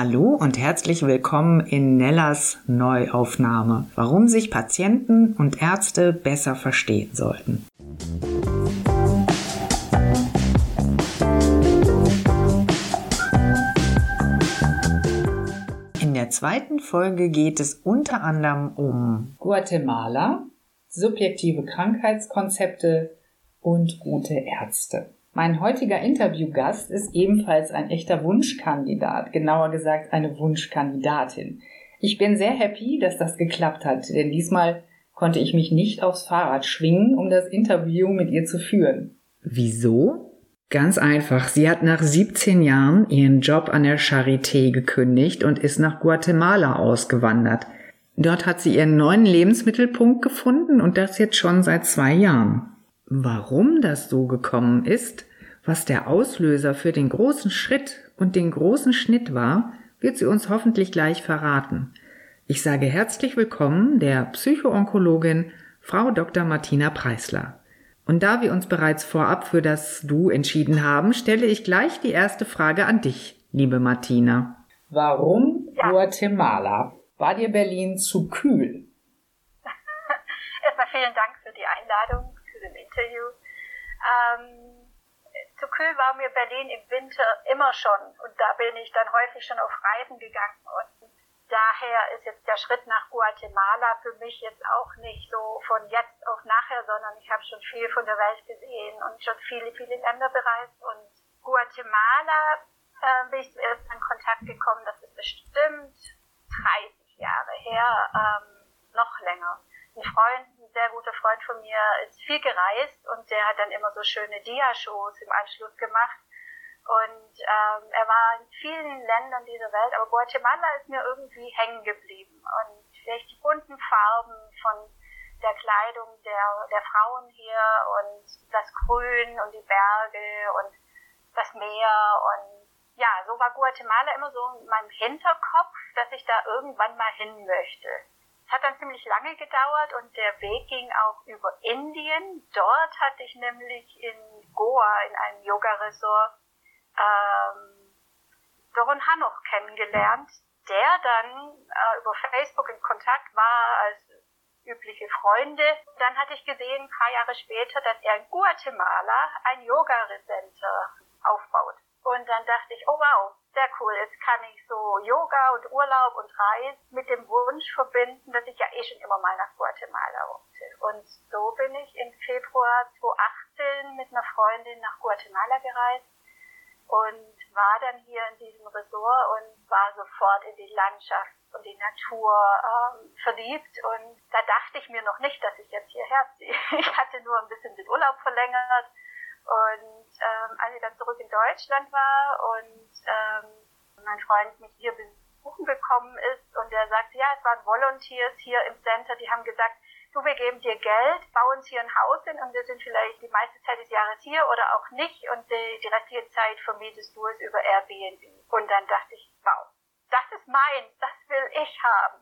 Hallo und herzlich willkommen in Nellas Neuaufnahme, warum sich Patienten und Ärzte besser verstehen sollten. In der zweiten Folge geht es unter anderem um Guatemala, subjektive Krankheitskonzepte und gute Ärzte. Mein heutiger Interviewgast ist ebenfalls ein echter Wunschkandidat, genauer gesagt eine Wunschkandidatin. Ich bin sehr happy, dass das geklappt hat, denn diesmal konnte ich mich nicht aufs Fahrrad schwingen, um das Interview mit ihr zu führen. Wieso? Ganz einfach. Sie hat nach 17 Jahren ihren Job an der Charité gekündigt und ist nach Guatemala ausgewandert. Dort hat sie ihren neuen Lebensmittelpunkt gefunden und das jetzt schon seit zwei Jahren. Warum das so gekommen ist, was der Auslöser für den großen Schritt und den großen Schnitt war, wird sie uns hoffentlich gleich verraten. Ich sage herzlich willkommen der Psychoonkologin Frau Dr. Martina Preisler. Und da wir uns bereits vorab für das Du entschieden haben, stelle ich gleich die erste Frage an dich, liebe Martina. Warum. Guatemala? War dir Berlin zu kühl? Erstmal vielen Dank für die Einladung zu dem Interview. Ähm, zu kühl war mir Berlin im Winter immer schon. Und da bin ich dann häufig schon auf Reisen gegangen. Und daher ist jetzt der Schritt nach Guatemala für mich jetzt auch nicht so von jetzt auf nachher, sondern ich habe schon viel von der Welt gesehen und schon viele, viele Länder bereist. Und Guatemala äh, bin ich zuerst in Kontakt gekommen, das ist bestimmt 30 Jahre her, ähm, noch länger. Ein Freund sehr guter Freund von mir ist viel gereist und der hat dann immer so schöne Dia-Shows im Anschluss gemacht. Und ähm, er war in vielen Ländern dieser Welt, aber Guatemala ist mir irgendwie hängen geblieben. Und vielleicht die bunten Farben von der Kleidung der, der Frauen hier und das Grün und die Berge und das Meer und ja, so war Guatemala immer so in meinem Hinterkopf, dass ich da irgendwann mal hin möchte. Es hat dann ziemlich lange gedauert und der Weg ging auch über Indien. Dort hatte ich nämlich in Goa in einem Yoga-Resort ähm, Doron Hanoch kennengelernt, der dann äh, über Facebook in Kontakt war als übliche Freunde. Dann hatte ich gesehen, ein paar Jahre später, dass er in Guatemala ein Yoga-Center aufbaut. Und dann dachte ich, oh wow, sehr cool. Jetzt kann ich so Yoga und Urlaub und Reisen mit dem Wunsch verbinden, dass ich ja eh schon immer mal nach Guatemala wollte. Und so bin ich im Februar 2018 mit einer Freundin nach Guatemala gereist und war dann hier in diesem Resort und war sofort in die Landschaft und die Natur ähm, verliebt. Und da dachte ich mir noch nicht, dass ich jetzt hierher ziehe. Ich hatte nur ein bisschen den Urlaub verlängert und ähm, als ich dann zurück in Deutschland war und ähm, mein Freund mich hier besuchen gekommen ist und der sagte, ja, es waren Volunteers hier im Center, die haben gesagt, du, wir geben dir Geld, bauen uns hier ein Haus hin und wir sind vielleicht die meiste Zeit des Jahres hier oder auch nicht und die, die restliche Zeit vermietest du es über Airbnb. Und dann dachte ich, wow, das ist meins, das will ich haben.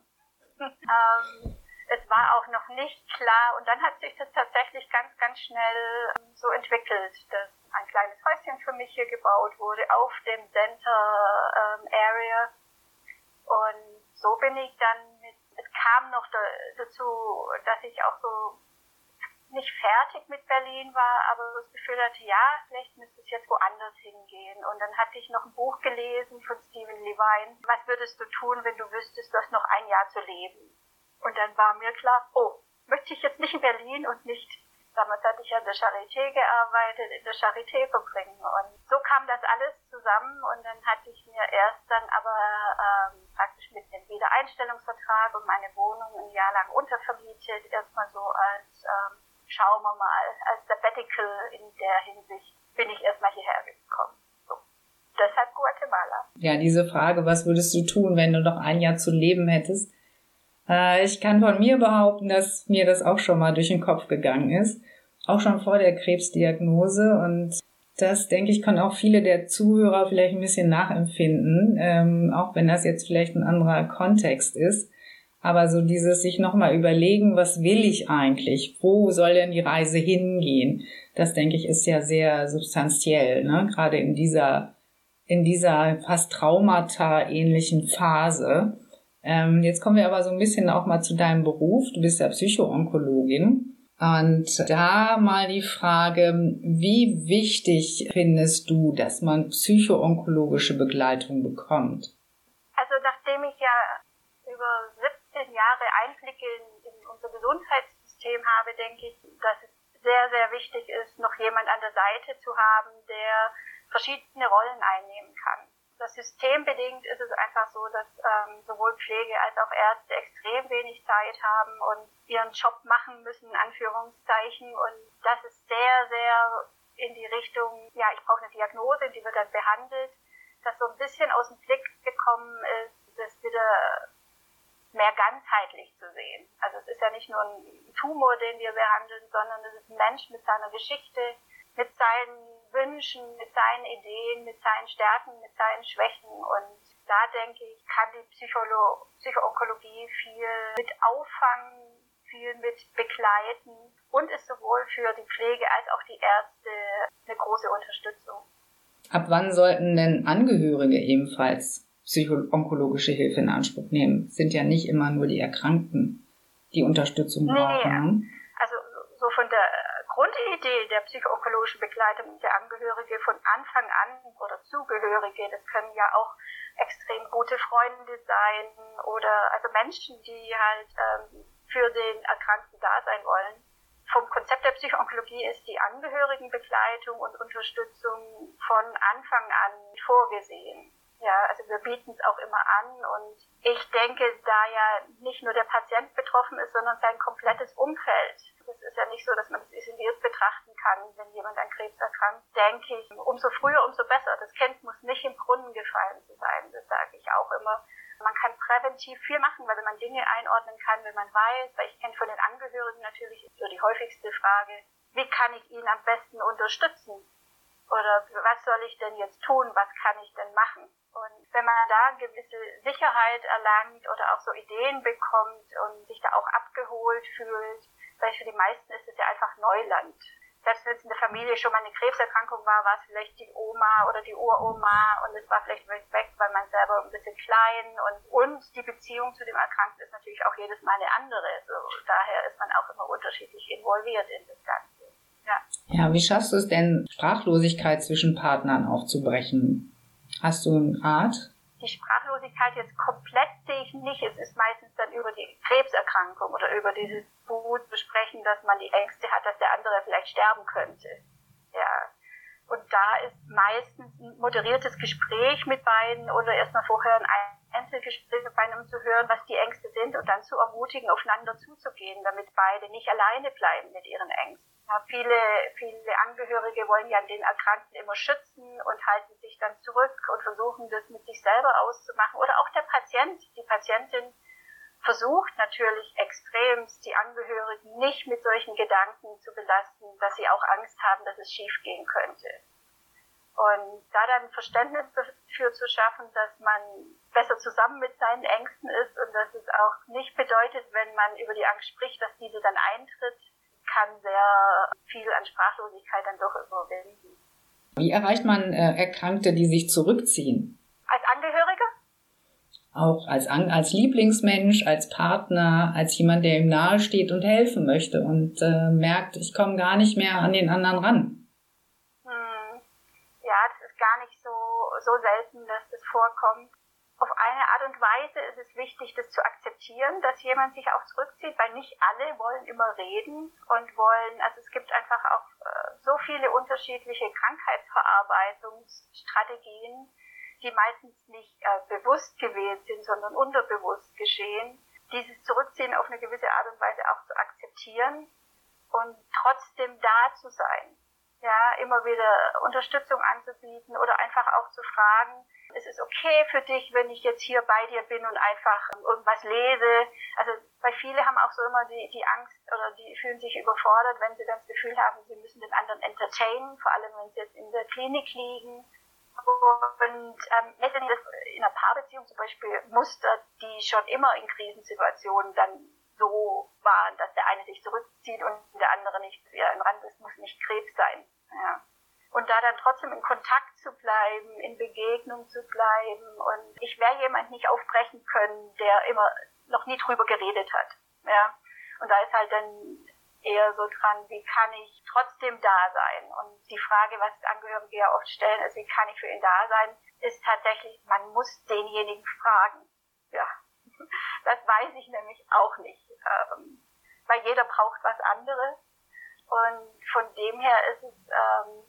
ähm, es war auch noch nicht klar und dann hat sich das tatsächlich ganz, ganz schnell ähm, so entwickelt, dass ein kleines Häuschen für mich hier gebaut wurde auf dem Center ähm, Area und so bin ich dann mit, es kam noch da, dazu, dass ich auch so nicht fertig mit Berlin war, aber das Gefühl hatte, ja, vielleicht müsste es jetzt woanders hingehen. Und dann hatte ich noch ein Buch gelesen von Stephen Levine. Was würdest du tun, wenn du wüsstest, du hast noch ein Jahr zu leben? Und dann war mir klar, oh, möchte ich jetzt nicht in Berlin und nicht, damals hatte ich ja in der Charité gearbeitet, in der Charité verbringen. Und so kam das alles zusammen und dann hatte ich mir erst dann aber ähm, praktisch mit dem Wiedereinstellungsvertrag und meine Wohnung ein Jahr lang untervermietet, erstmal so als, ähm, schauen wir mal, als Sabbatical in der Hinsicht bin ich erstmal hierher gekommen. So. Deshalb Guatemala. Ja, diese Frage, was würdest du tun, wenn du noch ein Jahr zu leben hättest, ich kann von mir behaupten, dass mir das auch schon mal durch den Kopf gegangen ist. Auch schon vor der Krebsdiagnose. Und das, denke ich, kann auch viele der Zuhörer vielleicht ein bisschen nachempfinden, ähm, auch wenn das jetzt vielleicht ein anderer Kontext ist. Aber so dieses sich nochmal überlegen, was will ich eigentlich? Wo soll denn die Reise hingehen? Das, denke ich, ist ja sehr substanziell, ne? gerade in dieser in dieser fast Traumata-ähnlichen Phase. Ähm, jetzt kommen wir aber so ein bisschen auch mal zu deinem Beruf. Du bist ja Psychoonkologin. Und da mal die Frage, wie wichtig findest du, dass man psychoonkologische Begleitung bekommt? Also nachdem ich ja über 17 Jahre Einblicke in, in unser Gesundheitssystem habe, denke ich, dass es sehr, sehr wichtig ist, noch jemand an der Seite zu haben, der verschiedene Rollen einnehmen kann das systembedingt ist es einfach so, dass ähm, sowohl Pflege als auch Ärzte extrem wenig Zeit haben und ihren Job machen müssen, in Anführungszeichen. Und das ist sehr, sehr in die Richtung, ja, ich brauche eine Diagnose, die wird dann behandelt, dass so ein bisschen aus dem Blick gekommen ist, das wieder mehr ganzheitlich zu sehen. Also es ist ja nicht nur ein Tumor, den wir behandeln, sondern es ist ein Mensch mit seiner Geschichte, mit seinen Wünschen, mit seinen Ideen, mit seinen Stärken, mit seinen Schwächen. Und da denke ich, kann die Psycholo Psychoonkologie viel mit auffangen, viel mit begleiten und ist sowohl für die Pflege als auch die Ärzte eine große Unterstützung. Ab wann sollten denn Angehörige ebenfalls psychoonkologische Hilfe in Anspruch nehmen? Sind ja nicht immer nur die Erkrankten, die Unterstützung brauchen. Nee, also so von der Grundidee der psychoonkologischen Begleitung der Angehörige von Anfang an oder Zugehörige, das können ja auch extrem gute Freunde sein oder also Menschen, die halt ähm, für den Erkrankten da sein wollen. Vom Konzept der Psychoonkologie ist die Angehörigenbegleitung und Unterstützung von Anfang an vorgesehen. Ja, also wir bieten es auch immer an und ich denke, da ja nicht nur der Patient betroffen ist, sondern sein komplettes Umfeld. Es ist ja nicht so, dass man es isoliert betrachten kann, wenn jemand an Krebs erkrankt, denke ich, umso früher, umso besser. Das Kind muss nicht im Brunnen gefallen zu sein, das sage ich auch immer. Man kann präventiv viel machen, weil wenn man Dinge einordnen kann, wenn man weiß, weil ich kenne von den Angehörigen natürlich so die häufigste Frage, wie kann ich ihn am besten unterstützen? Oder was soll ich denn jetzt tun? Was kann ich denn machen? Und wenn man da eine gewisse Sicherheit erlangt oder auch so Ideen bekommt und sich da auch abgeholt fühlt, weil für die meisten ist es ja einfach Neuland. Selbst wenn es in der Familie schon mal eine Krebserkrankung war, war es vielleicht die Oma oder die Uroma und es war vielleicht weg, weil man selber ein bisschen klein und, und die Beziehung zu dem Erkrankten ist natürlich auch jedes Mal eine andere. So, daher ist man auch immer unterschiedlich involviert in das Ganze. Ja. ja, wie schaffst du es denn, Sprachlosigkeit zwischen Partnern aufzubrechen? Hast du einen Rat? Die Sprachlosigkeit jetzt komplett sehe ich nicht. Es ist meistens dann über die Krebserkrankung oder über dieses Wut besprechen, dass man die Ängste hat, dass der andere vielleicht sterben könnte. Ja. Und da ist meistens ein moderiertes Gespräch mit beiden oder erstmal vorher ein Einzelgespräch mit beiden, um zu hören, was die Ängste sind und dann zu ermutigen, aufeinander zuzugehen, damit beide nicht alleine bleiben mit ihren Ängsten. Ja, viele, viele Angehörige wollen ja den Erkrankten immer schützen und halten sich dann zurück und versuchen das mit sich selber auszumachen. Oder auch der Patient, die Patientin versucht natürlich extremst, die Angehörigen nicht mit solchen Gedanken zu belasten, dass sie auch Angst haben, dass es schiefgehen könnte. Und da dann Verständnis dafür zu schaffen, dass man besser zusammen mit seinen Ängsten ist und dass es auch nicht bedeutet, wenn man über die Angst spricht, dass diese dann eintritt, kann sehr viel an Sprachlosigkeit dann doch überwinden. Wie erreicht man äh, Erkrankte, die sich zurückziehen? Als Angehörige? Auch als, als Lieblingsmensch, als Partner, als jemand, der ihm nahesteht und helfen möchte und äh, merkt, ich komme gar nicht mehr an den anderen ran. Hm. Ja, das ist gar nicht so, so selten, dass das vorkommt auf eine Art und Weise ist es wichtig, das zu akzeptieren, dass jemand sich auch zurückzieht, weil nicht alle wollen immer reden und wollen, also es gibt einfach auch äh, so viele unterschiedliche Krankheitsverarbeitungsstrategien, die meistens nicht äh, bewusst gewählt sind, sondern unterbewusst geschehen. Dieses Zurückziehen auf eine gewisse Art und Weise auch zu akzeptieren und trotzdem da zu sein. Ja, immer wieder Unterstützung anzubieten oder einfach auch zu fragen, es ist okay für dich, wenn ich jetzt hier bei dir bin und einfach irgendwas lese. Also, weil viele haben auch so immer die, die Angst oder die fühlen sich überfordert, wenn sie das Gefühl haben, sie müssen den anderen entertainen, vor allem wenn sie jetzt in der Klinik liegen. Und ähm, in einer Paarbeziehung zum Beispiel Muster, die schon immer in Krisensituationen dann so waren, dass der eine sich zurückzieht und der andere nicht wieder im Rand ist, muss nicht Krebs sein. Ja. und da dann trotzdem in Kontakt zu bleiben, in Begegnung zu bleiben. Und ich werde jemand nicht aufbrechen können, der immer noch nie drüber geredet hat. Ja. Und da ist halt dann eher so dran, wie kann ich trotzdem da sein? Und die Frage, was Angehörige ja oft stellen, ist, wie kann ich für ihn da sein, ist tatsächlich, man muss denjenigen fragen. Ja. Das weiß ich nämlich auch nicht. Ähm, weil jeder braucht was anderes. Und von dem her ist es ähm,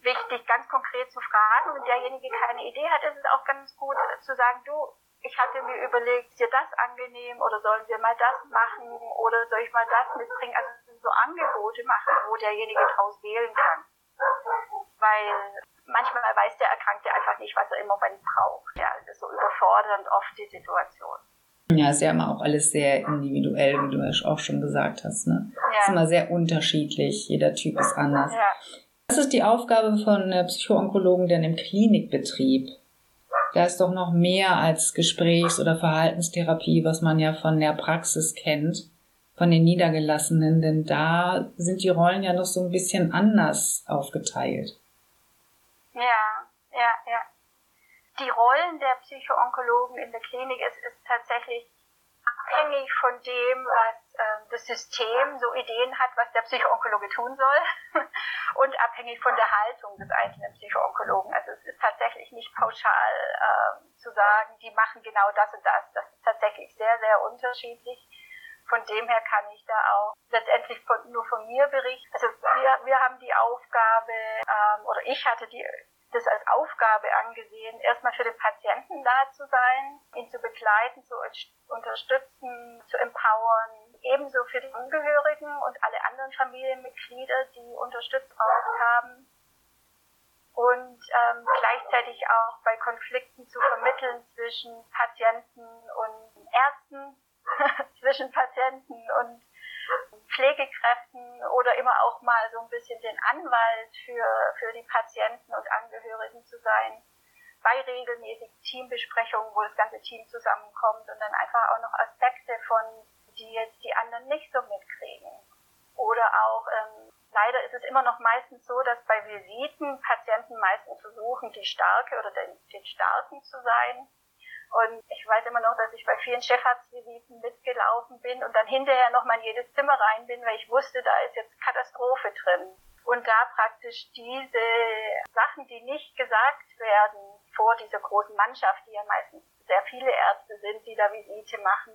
wichtig, ganz konkret zu fragen. Wenn derjenige keine Idee hat, ist es auch ganz gut zu sagen, du, ich hatte mir überlegt, ist dir das angenehm oder sollen wir mal das machen oder soll ich mal das mitbringen? Also so Angebote machen, wo derjenige draus wählen kann. Weil manchmal weiß der Erkrankte einfach nicht, was er im Moment braucht. Ja, es ist so überfordernd oft die Situation. Ja, ist ja immer auch alles sehr individuell, wie du auch schon gesagt hast. Ne? Ja. Ist immer sehr unterschiedlich, jeder Typ ist anders. Ja. Was ist die Aufgabe von Psychoonkologen denn im Klinikbetrieb? Da ist doch noch mehr als Gesprächs- oder Verhaltenstherapie, was man ja von der Praxis kennt, von den Niedergelassenen, denn da sind die Rollen ja noch so ein bisschen anders aufgeteilt. Ja, ja, ja die Rollen der Psychoonkologen in der Klinik ist, ist tatsächlich abhängig von dem, was äh, das System so Ideen hat, was der Psychoonkologe tun soll und abhängig von der Haltung des einzelnen Psychoonkologen. Also es ist tatsächlich nicht pauschal äh, zu sagen, die machen genau das und das. Das ist tatsächlich sehr, sehr unterschiedlich. Von dem her kann ich da auch letztendlich von, nur von mir berichten. Also wir, wir haben die Aufgabe, ähm, oder ich hatte die das als Aufgabe angesehen, erstmal für den Patienten da zu sein, ihn zu begleiten, zu unterstützen, zu empowern, ebenso für die Angehörigen und alle anderen Familienmitglieder, die unterstützt braucht haben. Und ähm, gleichzeitig auch bei Konflikten zu vermitteln zwischen Patienten und Ärzten, zwischen Patienten und Pflegekräften oder immer auch mal so ein bisschen den Anwalt für, für die Patienten und Angehörigen zu sein. Bei regelmäßigen Teambesprechungen, wo das ganze Team zusammenkommt und dann einfach auch noch Aspekte von, die jetzt die anderen nicht so mitkriegen. Oder auch, ähm, leider ist es immer noch meistens so, dass bei Visiten Patienten meistens versuchen, die Starke oder den, den Starken zu sein und ich weiß immer noch, dass ich bei vielen Chefarztvisiten mitgelaufen bin und dann hinterher nochmal in jedes Zimmer rein bin, weil ich wusste, da ist jetzt Katastrophe drin. Und da praktisch diese Sachen, die nicht gesagt werden vor dieser großen Mannschaft, die ja meistens sehr viele Ärzte sind, die da Visite machen,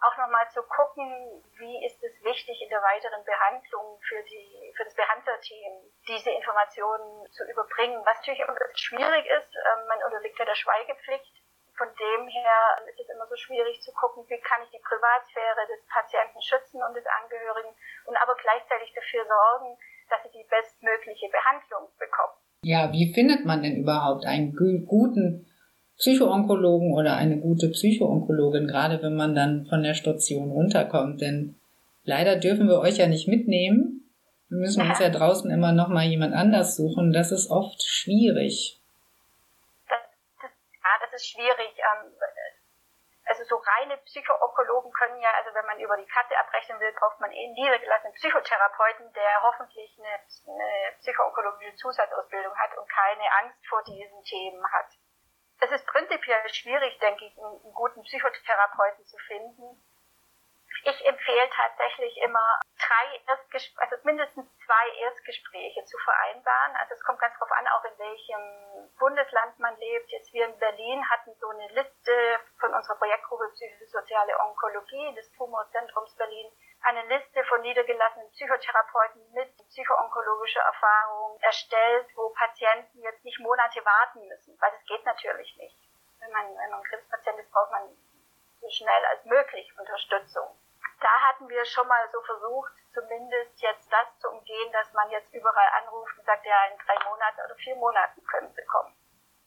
auch nochmal zu gucken, wie ist es wichtig in der weiteren Behandlung für die, für das Behandlerteam, diese Informationen zu überbringen. Was natürlich immer schwierig ist, ähm, man unterliegt ja der Schweigepflicht von dem her ist es immer so schwierig zu gucken, wie kann ich die Privatsphäre des Patienten schützen und des Angehörigen und aber gleichzeitig dafür sorgen, dass sie die bestmögliche Behandlung bekommen. Ja, wie findet man denn überhaupt einen guten Psychoonkologen oder eine gute Psychoonkologin, gerade wenn man dann von der Station runterkommt? Denn leider dürfen wir euch ja nicht mitnehmen. Wir müssen uns ja draußen immer noch mal jemand anders suchen. Das ist oft schwierig ist schwierig. Ähm, also so reine Psychoonkologen können ja, also wenn man über die Kasse abrechnen will, braucht man eh einen niedergelassenen Psychotherapeuten, der hoffentlich eine, eine psychoonkologische Zusatzausbildung hat und keine Angst vor diesen Themen hat. Es ist prinzipiell schwierig, denke ich, einen guten Psychotherapeuten zu finden, ich empfehle tatsächlich immer drei Erstgespräche, also mindestens zwei Erstgespräche zu vereinbaren. Also es kommt ganz drauf an, auch in welchem Bundesland man lebt. Jetzt wir in Berlin hatten so eine Liste von unserer Projektgruppe Psychosoziale Onkologie des Tumorzentrums Berlin eine Liste von niedergelassenen Psychotherapeuten mit psychoonkologischer Erfahrung erstellt, wo Patienten jetzt nicht Monate warten müssen, weil das geht natürlich nicht. Wenn man, wenn man Krebspatient ist, braucht man so schnell als möglich Unterstützung da hatten wir schon mal so versucht, zumindest jetzt das zu umgehen, dass man jetzt überall anruft und sagt, ja, in drei Monaten oder vier Monaten können Sie kommen.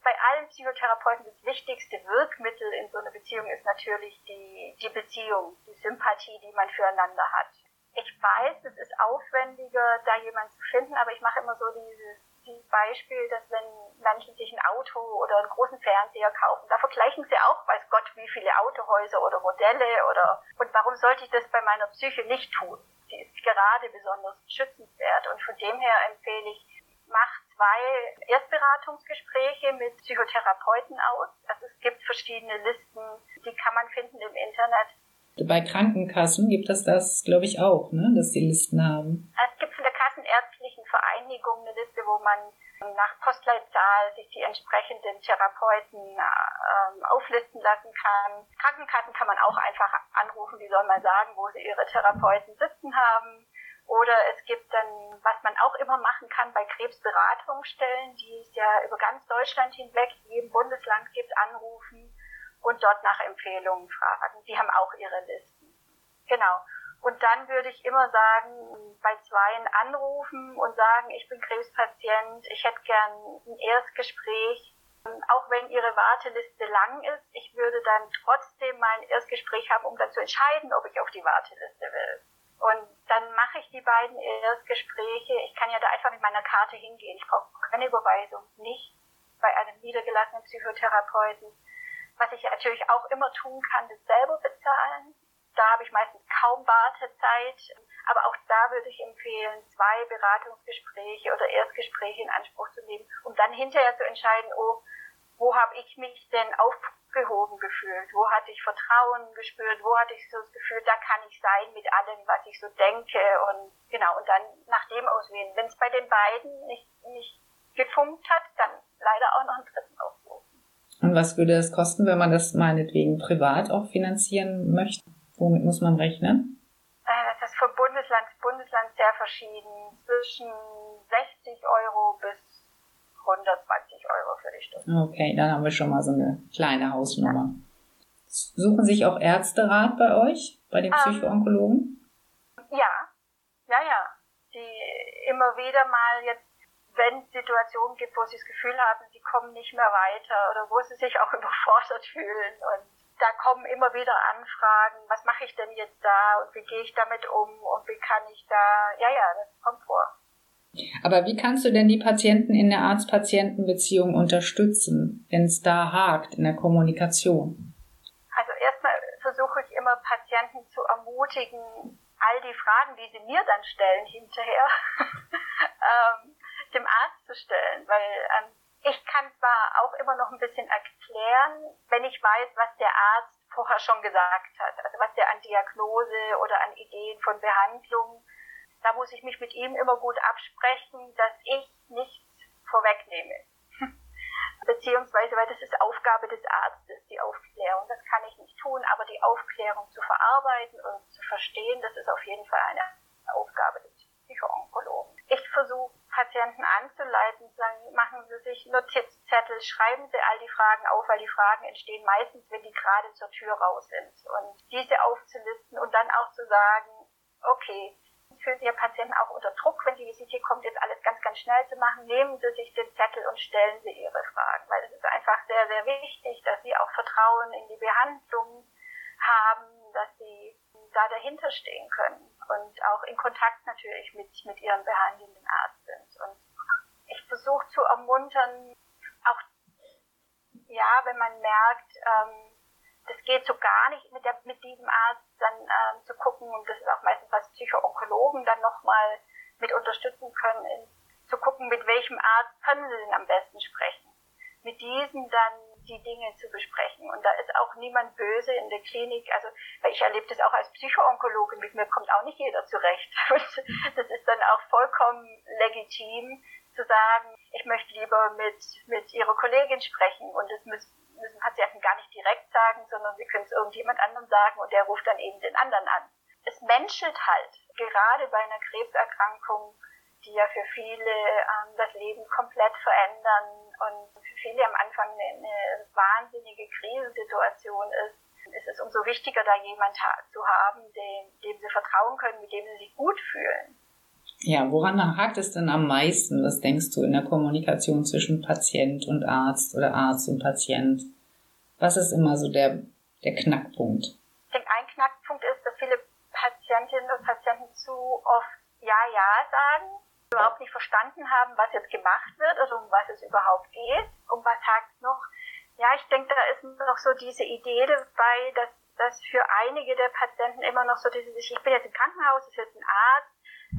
Bei allen Psychotherapeuten das wichtigste Wirkmittel in so einer Beziehung ist natürlich die, die Beziehung, die Sympathie, die man füreinander hat. Ich weiß, es ist aufwendiger, da jemanden zu finden, aber ich mache immer so dieses dieses Beispiel, dass wenn Menschen sich ein Auto oder einen großen Fernseher kaufen, da vergleichen sie auch, weiß Gott, wie viele Autohäuser oder Modelle oder, und warum sollte ich das bei meiner Psyche nicht tun? Die ist gerade besonders schützenswert und von dem her empfehle ich, macht zwei Erstberatungsgespräche mit Psychotherapeuten aus. Also es gibt verschiedene Listen, die kann man finden im Internet. Bei Krankenkassen gibt es das, glaube ich, auch, ne? dass sie Listen haben. Es gibt von der Kassenärztlichen Vereinigung eine Liste, wo man nach Postleitzahl sich die entsprechenden Therapeuten äh, auflisten lassen kann. Krankenkassen kann man auch einfach anrufen, die sollen mal sagen, wo sie ihre Therapeuten sitzen haben. Oder es gibt dann, was man auch immer machen kann bei Krebsberatungsstellen, die es ja über ganz Deutschland hinweg in jedem Bundesland gibt, anrufen und dort nach Empfehlungen fragen. Die haben auch ihre Listen. Genau. Und dann würde ich immer sagen, bei Zweien anrufen und sagen, ich bin Krebspatient, ich hätte gern ein Erstgespräch. Auch wenn Ihre Warteliste lang ist, ich würde dann trotzdem mal ein Erstgespräch haben, um dann zu entscheiden, ob ich auf die Warteliste will. Und dann mache ich die beiden Erstgespräche. Ich kann ja da einfach mit meiner Karte hingehen. Ich brauche keine Überweisung, nicht bei einem niedergelassenen Psychotherapeuten. Was ich natürlich auch immer tun kann, ist selber bezahlen. Da habe ich meistens kaum Wartezeit. Aber auch da würde ich empfehlen, zwei Beratungsgespräche oder Erstgespräche in Anspruch zu nehmen, um dann hinterher zu entscheiden, oh, wo habe ich mich denn aufgehoben gefühlt? Wo hatte ich Vertrauen gespürt? Wo hatte ich so das Gefühl, da kann ich sein mit allem, was ich so denke? Und genau, und dann nach dem auswählen. Wenn es bei den beiden nicht, nicht gefunkt hat, dann leider auch noch einen dritten aufrufen. Und was würde es kosten, wenn man das meinetwegen privat auch finanzieren möchte? Womit muss man rechnen? Äh, das ist von Bundesland zu Bundesland sehr verschieden. Zwischen 60 Euro bis 120 Euro für die Stunde. Okay, dann haben wir schon mal so eine kleine Hausnummer. Suchen sich auch Ärzte Rat bei euch, bei den ähm, Psychoonkologen? ja, ja, ja. Die immer wieder mal jetzt, wenn es Situationen gibt, wo sie das Gefühl haben, sie kommen nicht mehr weiter oder wo sie sich auch überfordert fühlen und da kommen immer wieder Anfragen, was mache ich denn jetzt da und wie gehe ich damit um und wie kann ich da, ja, ja, das kommt vor. Aber wie kannst du denn die Patienten in der Arzt-Patienten-Beziehung unterstützen, wenn es da hakt in der Kommunikation? Also erstmal versuche ich immer Patienten zu ermutigen, all die Fragen, die sie mir dann stellen hinterher, ähm, dem Arzt zu stellen, weil ähm, ich kann zwar auch immer noch ein bisschen erklären, wenn ich weiß, was der Arzt vorher schon gesagt hat, also was der an Diagnose oder an Ideen von Behandlung, da muss ich mich mit ihm immer gut absprechen, dass ich nichts vorwegnehme. Beziehungsweise, weil das ist Aufgabe des Arztes, die Aufklärung. Das kann ich nicht tun, aber die Aufklärung zu verarbeiten und zu verstehen, das ist auf jeden Fall eine Aufgabe des Psychoonkologen. Ich versuche Patienten anzuleiten, sagen, machen Sie sich Notizzettel, schreiben Sie all die Fragen auf, weil die Fragen entstehen meistens, wenn die gerade zur Tür raus sind. Und diese aufzulisten und dann auch zu sagen, okay, fühlen sich Ihr Patienten auch unter Druck, wenn die Visite kommt, jetzt alles ganz, ganz schnell zu machen, nehmen Sie sich den Zettel und stellen Sie Ihre Fragen, weil es ist einfach sehr, sehr wichtig, dass Sie auch Vertrauen in die Behandlung haben, dass Sie da dahinter stehen können und auch in Kontakt natürlich mit, mit ihrem behandelnden Arzt sind. Und ich versuche zu ermuntern, auch ja, wenn man merkt, ähm, das geht so gar nicht mit, der, mit diesem Arzt, dann ähm, zu gucken, und das ist auch meistens was Psychoonkologen dann nochmal mit unterstützen können, in, zu gucken, mit welchem Arzt können sie denn am besten sprechen. Mit diesem dann die Dinge zu besprechen. Und da ist auch niemand böse in der Klinik. Also, ich erlebe das auch als Psychoonkologin, mit mir kommt auch nicht jeder zurecht. Und das ist dann auch vollkommen legitim zu sagen, ich möchte lieber mit, mit ihrer Kollegin sprechen und das müssen, müssen Patienten gar nicht direkt sagen, sondern sie können es irgendjemand anderem sagen und der ruft dann eben den anderen an. Es menschelt halt, gerade bei einer Krebserkrankung, die ja für viele ähm, das Leben komplett verändern und für viele am Anfang eine, eine wahnsinnige Krisensituation ist, ist es umso wichtiger, da jemand zu haben, dem, dem sie vertrauen können, mit dem sie sich gut fühlen. Ja, woran hakt es denn am meisten, was denkst du, in der Kommunikation zwischen Patient und Arzt oder Arzt und Patient? Was ist immer so der, der Knackpunkt? Ich denke, ein Knackpunkt ist, dass viele Patientinnen und Patienten zu oft Ja, Ja sagen überhaupt nicht verstanden haben, was jetzt gemacht wird oder um was es überhaupt geht. Um was hakt noch? Ja, ich denke, da ist noch so diese Idee dabei, dass, dass für einige der Patienten immer noch so diese, ich bin jetzt im Krankenhaus, ist jetzt ein Arzt,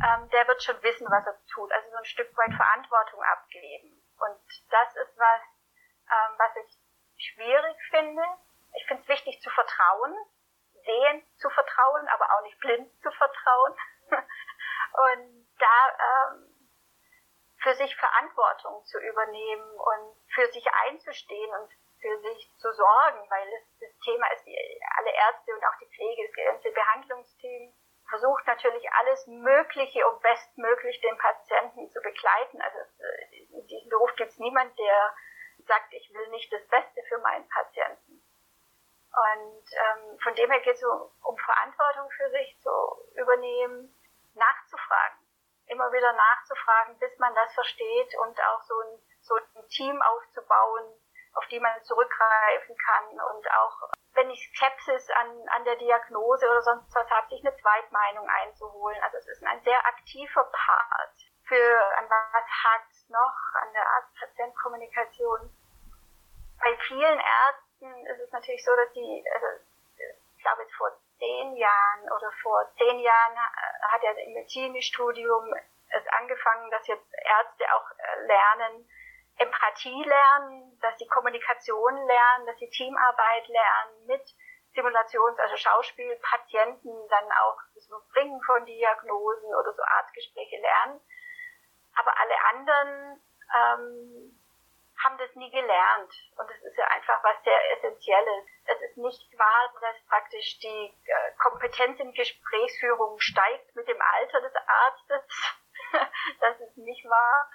ähm, der wird schon wissen, was er tut. Also so ein Stück weit Verantwortung abgeben. Und das ist was, ähm, was ich schwierig finde. Ich finde es wichtig zu vertrauen, sehend zu vertrauen, aber auch nicht blind zu vertrauen. und da ähm, für sich Verantwortung zu übernehmen und für sich einzustehen und für sich zu sorgen, weil es, das Thema ist, die, alle Ärzte und auch die Pflege, das ganze Behandlungsteam versucht natürlich alles Mögliche, um bestmöglich den Patienten zu begleiten. Also äh, in diesem Beruf gibt es niemand, der sagt, ich will nicht das Beste für meinen Patienten. Und ähm, von dem her geht es um, um Verantwortung für sich zu übernehmen, nachzufragen, immer wieder nachzufragen, bis man das versteht und auch so ein, so ein Team aufzubauen, auf die man zurückgreifen kann und auch wenn ich Skepsis an, an der Diagnose oder sonst was habe, sich eine Zweitmeinung einzuholen. Also es ist ein sehr aktiver Part. Für an was hakt noch? An der Arzt-Patient-Kommunikation. Bei vielen Ärzten ist es natürlich so, dass die, also ich glaube jetzt vor zehn Jahren oder vor zehn Jahren hat ja im Medizinstudium es angefangen, dass jetzt Ärzte auch äh, lernen, Empathie lernen, dass sie Kommunikation lernen, dass sie Teamarbeit lernen mit Simulations-, also Schauspiel, Patienten dann auch das Bringen von Diagnosen oder so Arztgespräche lernen. Aber alle anderen ähm, haben das nie gelernt. Und es ist ja einfach was sehr Essentielles. Es ist nicht wahr, dass praktisch die äh, Kompetenz in Gesprächsführung steigt mit dem Alter des Arztes. das ist nicht wahr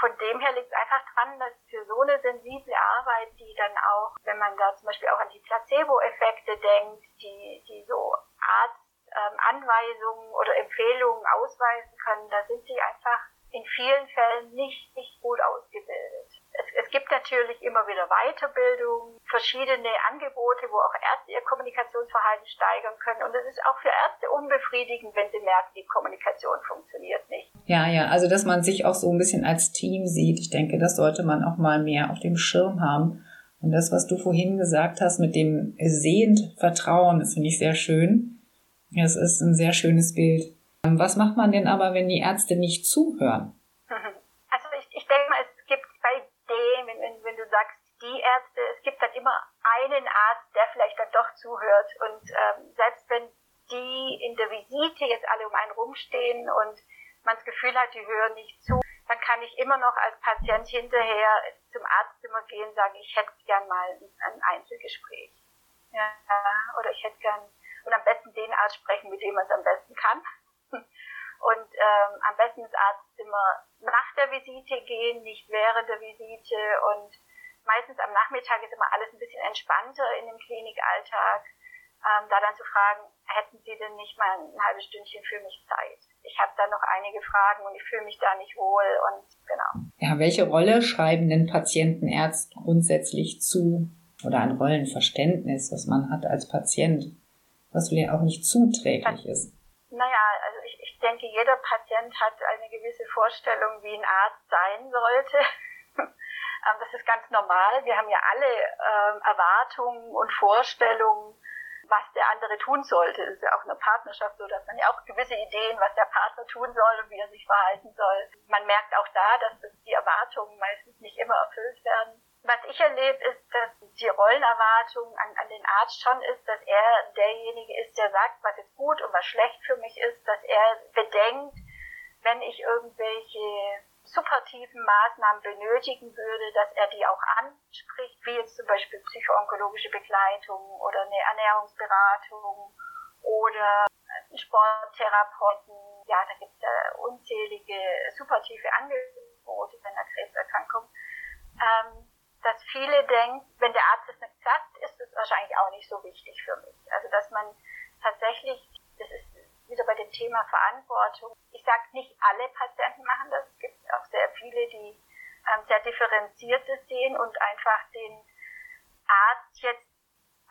von dem her liegt es einfach dran, dass für so eine sensible Arbeit, die dann auch, wenn man da zum Beispiel auch an die Placebo-Effekte denkt, die, die so Arztanweisungen ähm, oder Empfehlungen ausweisen können, da sind sie einfach in vielen Fällen nicht, nicht gut ausgebildet. Es, es gibt natürlich immer wieder Weiterbildung, verschiedene Angebote, wo auch Ärzte ihr Kommunikationsverhalten steigern können. Und es ist auch für Ärzte unbefriedigend, wenn sie merken, die Kommunikation funktioniert nicht. Ja, ja, also dass man sich auch so ein bisschen als Team sieht. Ich denke, das sollte man auch mal mehr auf dem Schirm haben. Und das, was du vorhin gesagt hast mit dem sehend Vertrauen, das finde ich sehr schön. Es ist ein sehr schönes Bild. Was macht man denn aber, wenn die Ärzte nicht zuhören? Also ich, ich denke mal, es gibt bei dem, wenn, wenn, wenn du sagst, die Ärzte, es gibt dann immer einen Arzt, der vielleicht dann doch zuhört. Und ähm, selbst wenn die in der Visite jetzt alle um einen rumstehen und man das Gefühl hat, die hören nicht zu, dann kann ich immer noch als Patient hinterher zum Arztzimmer gehen und sagen, ich hätte gern mal ein Einzelgespräch. Ja, oder ich hätte gern, und am besten den Arzt sprechen, mit dem man es am besten kann. Und ähm, am besten ins Arztzimmer nach der Visite gehen, nicht während der Visite. Und meistens am Nachmittag ist immer alles ein bisschen entspannter in dem Klinikalltag. Ähm, da dann zu fragen, hätten Sie denn nicht mal ein halbes Stündchen für mich Zeit? Ich habe da noch einige Fragen und ich fühle mich da nicht wohl und genau. Ja, welche Rolle schreiben denn Patienten Ärzte grundsätzlich zu oder ein Rollenverständnis, was man hat als Patient, was ja auch nicht zuträglich ist? Naja, also ich, ich denke, jeder Patient hat eine gewisse Vorstellung, wie ein Arzt sein sollte. Ähm, das ist ganz normal. Wir haben ja alle ähm, Erwartungen und Vorstellungen, was der andere tun sollte. Das ist ja auch in der Partnerschaft so, dass man ja auch gewisse Ideen, was der Partner tun soll und wie er sich verhalten soll. Man merkt auch da, dass das die Erwartungen meistens nicht immer erfüllt werden. Was ich erlebe, ist, dass die Rollenerwartung an, an den Arzt schon ist, dass er derjenige ist, der sagt, was ist gut und was schlecht für mich ist, dass er bedenkt, wenn ich irgendwelche supportiven Maßnahmen benötigen würde, dass er die auch anspricht, wie jetzt zum Beispiel psychoonkologische Begleitung oder eine Ernährungsberatung oder Sporttherapeuten. Ja, da gibt es ja unzählige supportive Angebote bei einer Krebserkrankung. Ähm, dass viele denken, wenn der Arzt es nicht sagt, ist es wahrscheinlich auch nicht so wichtig für mich. Also dass man tatsächlich, das ist wieder bei dem Thema Verantwortung. Ich sage nicht alle Patienten machen das. Es gibt auch sehr viele, die ähm, sehr differenziertes sehen und einfach den Arzt jetzt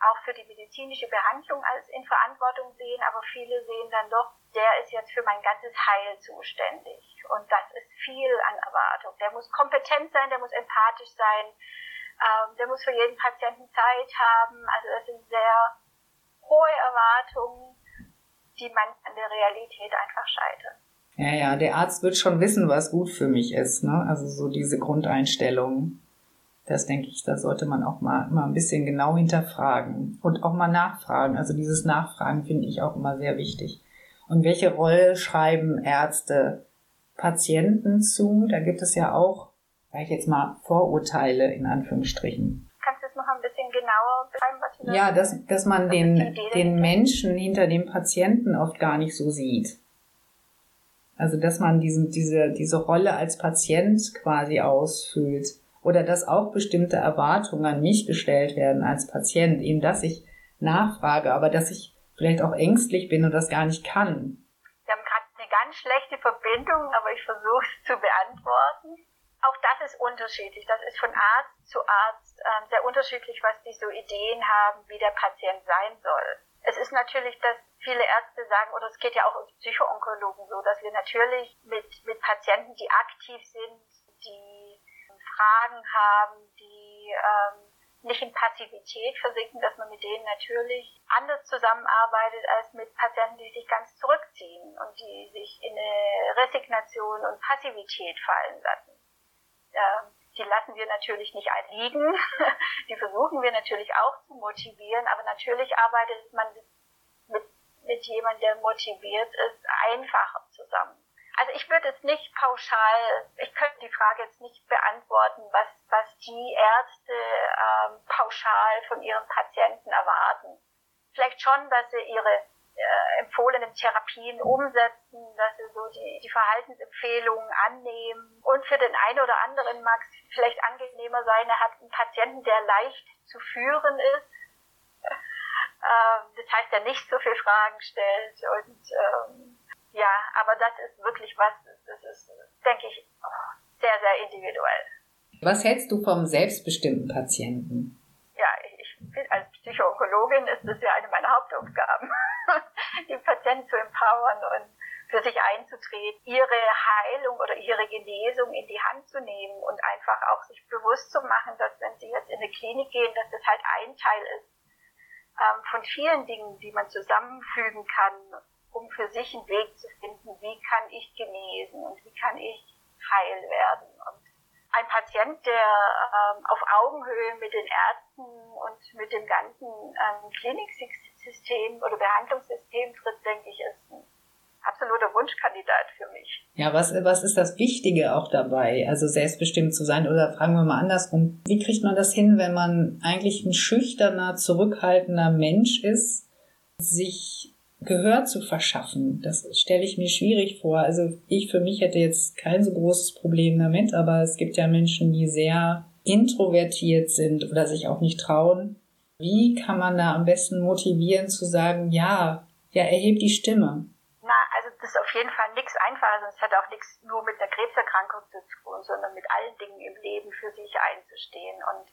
auch für die medizinische Behandlung als in Verantwortung sehen, aber viele sehen dann doch, der ist jetzt für mein ganzes Heil zuständig. Und das ist viel an Erwartung. Der muss kompetent sein, der muss empathisch sein, ähm, der muss für jeden Patienten Zeit haben. Also das sind sehr hohe Erwartungen, die man an der Realität einfach scheitern. Ja, ja, der Arzt wird schon wissen, was gut für mich ist, ne? Also so diese Grundeinstellung. Das denke ich, da sollte man auch mal, mal ein bisschen genau hinterfragen und auch mal nachfragen. Also dieses Nachfragen finde ich auch immer sehr wichtig. Und welche Rolle schreiben Ärzte Patienten zu? Da gibt es ja auch, sag ich jetzt mal, Vorurteile in Anführungsstrichen. Du Ja, dass, dass man den, den Menschen hinter dem Patienten oft gar nicht so sieht. Also, dass man diesen, diese, diese Rolle als Patient quasi ausfüllt oder dass auch bestimmte Erwartungen an mich gestellt werden als Patient, eben dass ich nachfrage, aber dass ich vielleicht auch ängstlich bin und das gar nicht kann. Wir haben gerade eine ganz schlechte Verbindung, aber ich versuche es zu beantworten. Auch das ist unterschiedlich. Das ist von Arzt zu Arzt äh, sehr unterschiedlich, was die so Ideen haben, wie der Patient sein soll. Es ist natürlich, dass viele Ärzte sagen, oder es geht ja auch uns Psychoonkologen so, dass wir natürlich mit, mit Patienten, die aktiv sind, die Fragen haben, die ähm, nicht in Passivität versinken, dass man mit denen natürlich anders zusammenarbeitet als mit Patienten, die sich ganz zurückziehen und die sich in eine Resignation und Passivität fallen lassen. Ähm, die lassen wir natürlich nicht liegen, die versuchen wir natürlich auch zu motivieren, aber natürlich arbeitet man mit, mit jemandem, der motiviert ist, einfacher zusammen. Also ich würde es nicht pauschal, ich könnte die Frage jetzt nicht beantworten, was, was die Ärzte ähm, pauschal von ihren Patienten erwarten. Vielleicht schon, dass sie ihre äh, empfohlenen Therapien umsetzen, dass sie so die, die Verhaltensempfehlungen annehmen. Und für den einen oder anderen mag es vielleicht angenehmer sein, er hat einen Patienten, der leicht zu führen ist. Ähm, das heißt, der nicht so viele Fragen stellt und ähm, ja, aber das ist wirklich was, das ist, denke ich, sehr, sehr individuell. Was hältst du vom selbstbestimmten Patienten? Als Psychoonkologin ist das ja eine meiner Hauptaufgaben, die Patienten zu empowern und für sich einzutreten, ihre Heilung oder ihre Genesung in die Hand zu nehmen und einfach auch sich bewusst zu machen, dass wenn sie jetzt in eine Klinik gehen, dass das halt ein Teil ist ähm, von vielen Dingen, die man zusammenfügen kann um für sich einen Weg zu finden, wie kann ich genesen und wie kann ich heil werden. Und ein Patient, der ähm, auf Augenhöhe mit den Ärzten und mit dem ganzen ähm, Kliniksystem oder Behandlungssystem tritt, denke ich, ist ein absoluter Wunschkandidat für mich. Ja, was, was ist das Wichtige auch dabei? Also selbstbestimmt zu sein oder fragen wir mal andersrum. Wie kriegt man das hin, wenn man eigentlich ein schüchterner, zurückhaltender Mensch ist, sich Gehör zu verschaffen. Das stelle ich mir schwierig vor. Also ich für mich hätte jetzt kein so großes Problem damit, aber es gibt ja Menschen, die sehr introvertiert sind oder sich auch nicht trauen. Wie kann man da am besten motivieren zu sagen, ja, ja, erhebt die Stimme? Na, also das ist auf jeden Fall nichts Einfaches. Es hat auch nichts nur mit einer Krebserkrankung zu tun, sondern mit allen Dingen im Leben für sich einzustehen. Und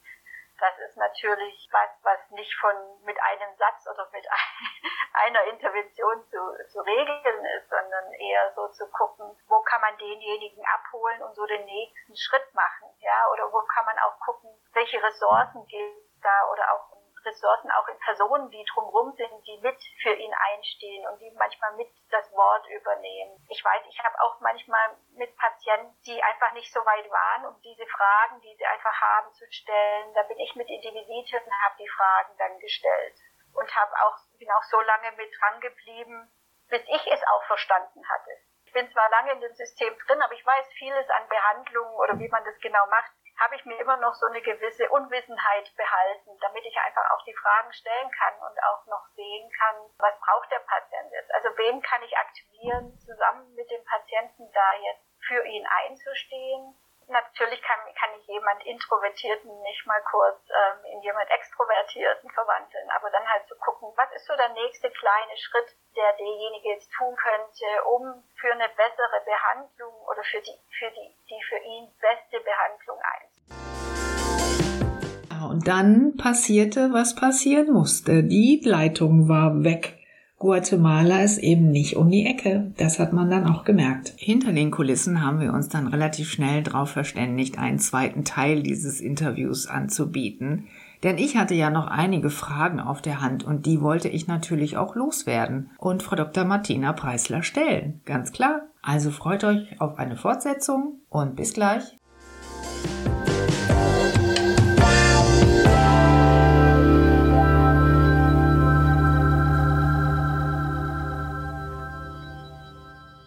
das ist natürlich was, was nicht von mit einem Satz oder mit einer Intervention zu, zu regeln ist, sondern eher so zu gucken, wo kann man denjenigen abholen und so den nächsten Schritt machen, ja, oder wo kann man auch gucken, welche Ressourcen gilt da oder auch Ressourcen auch in Personen, die drumherum sind, die mit für ihn einstehen und die manchmal mit das Wort übernehmen. Ich weiß, ich habe auch manchmal mit Patienten, die einfach nicht so weit waren, um diese Fragen, die sie einfach haben, zu stellen. Da bin ich mit in die Visite und habe die Fragen dann gestellt und habe auch bin auch so lange mit dran geblieben, bis ich es auch verstanden hatte. Ich bin zwar lange in dem System drin, aber ich weiß vieles an Behandlungen oder wie man das genau macht, habe ich mir immer noch so eine gewisse Unwissenheit behalten, damit ich einfach auch die Fragen stellen kann und auch noch sehen kann, was braucht der Patient jetzt. Also wen kann ich aktivieren, zusammen mit dem Patienten da jetzt für ihn einzustehen. Natürlich kann, kann ich jemand Introvertierten nicht mal kurz ähm, in jemand Extrovertierten verwandeln, aber dann halt zu gucken, was ist so der nächste kleine Schritt, der derjenige jetzt tun könnte, um für eine bessere Behandlung oder für die, für die, die für ihn beste Behandlung einzusetzen. Und dann passierte, was passieren musste. Die Leitung war weg. Guatemala ist eben nicht um die Ecke. Das hat man dann auch gemerkt. Hinter den Kulissen haben wir uns dann relativ schnell darauf verständigt, einen zweiten Teil dieses Interviews anzubieten. Denn ich hatte ja noch einige Fragen auf der Hand und die wollte ich natürlich auch loswerden und Frau Dr. Martina Preisler stellen. Ganz klar. Also freut euch auf eine Fortsetzung und bis gleich.